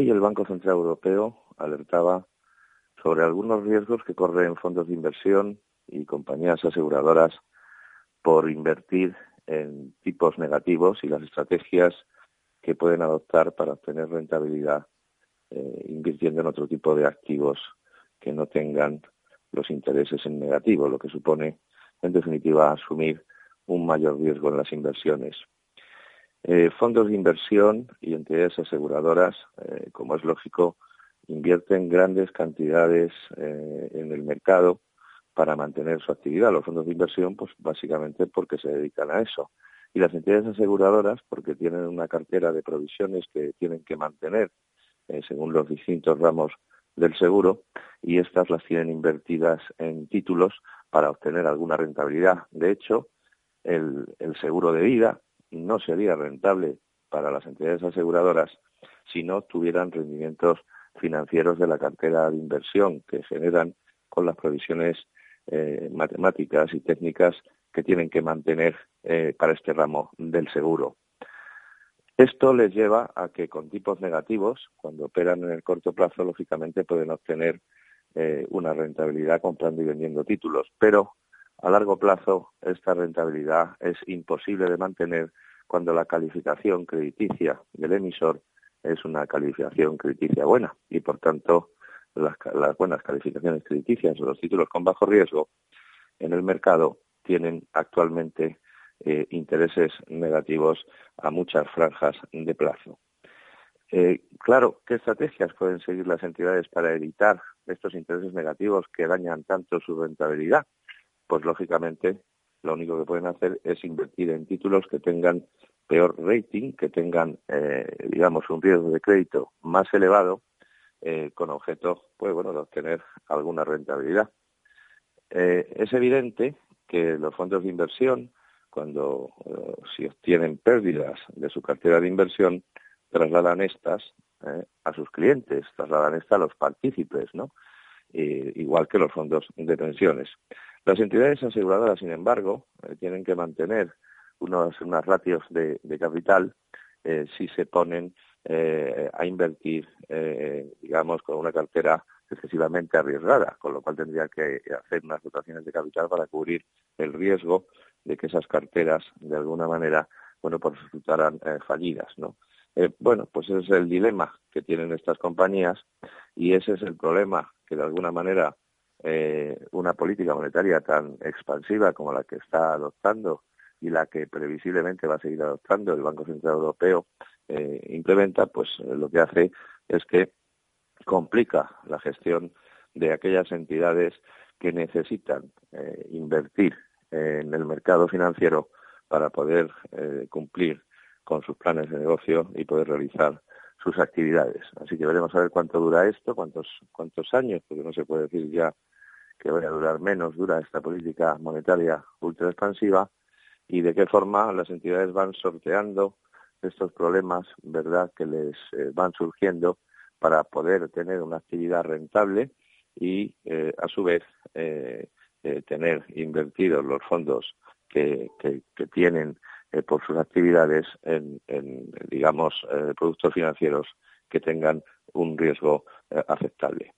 Hoy el Banco Central Europeo alertaba sobre algunos riesgos que corren fondos de inversión y compañías aseguradoras por invertir en tipos negativos y las estrategias que pueden adoptar para obtener rentabilidad eh, invirtiendo en otro tipo de activos que no tengan los intereses en negativo, lo que supone, en definitiva, asumir un mayor riesgo en las inversiones. Eh, fondos de inversión y entidades aseguradoras, eh, como es lógico, invierten grandes cantidades eh, en el mercado para mantener su actividad. Los fondos de inversión, pues básicamente porque se dedican a eso. Y las entidades aseguradoras, porque tienen una cartera de provisiones que tienen que mantener según los distintos ramos del seguro, y estas las tienen invertidas en títulos para obtener alguna rentabilidad. De hecho, el seguro de vida, no sería rentable para las entidades aseguradoras si no tuvieran rendimientos financieros de la cartera de inversión que generan con las provisiones eh, matemáticas y técnicas que tienen que mantener eh, para este ramo del seguro. Esto les lleva a que con tipos negativos, cuando operan en el corto plazo, lógicamente pueden obtener eh, una rentabilidad comprando y vendiendo títulos, pero a largo plazo, esta rentabilidad es imposible de mantener cuando la calificación crediticia del emisor es una calificación crediticia buena y, por tanto, las, buenas calificaciones crediticias o los títulos con bajo riesgo en el mercado tienen actualmente eh, intereses negativos a muchas franjas de plazo. Eh, claro, ¿qué estrategias pueden seguir las entidades para evitar estos intereses negativos que dañan tanto su rentabilidad? Pues lógicamente lo único que pueden hacer es invertir en títulos que tengan peor rating, que tengan, eh, digamos, un riesgo de crédito más elevado, eh, con objeto, pues bueno, de obtener alguna rentabilidad. Eh, es evidente que los fondos de inversión, cuando si obtienen pérdidas de su cartera de inversión, trasladan estas a sus clientes, trasladan estas a los partícipes, ¿no? igual que los fondos de pensiones. Las entidades aseguradoras, sin embargo, eh, tienen que mantener unos, unas ratios de, capital eh, si se ponen eh, a invertir, digamos, con una cartera excesivamente arriesgada, con lo cual tendría que hacer unas dotaciones de capital para cubrir el riesgo de que esas carteras, de alguna manera, bueno, pues resultaran fallidas, ¿no? bueno, pues ese es el dilema que tienen estas compañías y ese es el problema que de alguna manera eh, una política monetaria tan expansiva como la que está adoptando y la que previsiblemente va a seguir adoptando el Banco Central Europeo eh, implementa, pues eh, lo que hace es que complica la gestión de aquellas entidades que necesitan invertir en el mercado financiero para poder cumplir con sus planes de negocio y poder realizar sus actividades. Así que veremos a ver cuánto dura esto, cuántos, cuántos años, porque no se puede decir ya que vaya a durar menos, dura esta política monetaria ultra expansiva y de qué forma las entidades van sorteando estos problemas, ¿verdad?, que les eh, van surgiendo para poder tener una actividad rentable y, eh, a su vez, eh, tener invertidos los fondos que, que, tienen por sus actividades en, en digamos, productos financieros que tengan un riesgo aceptable.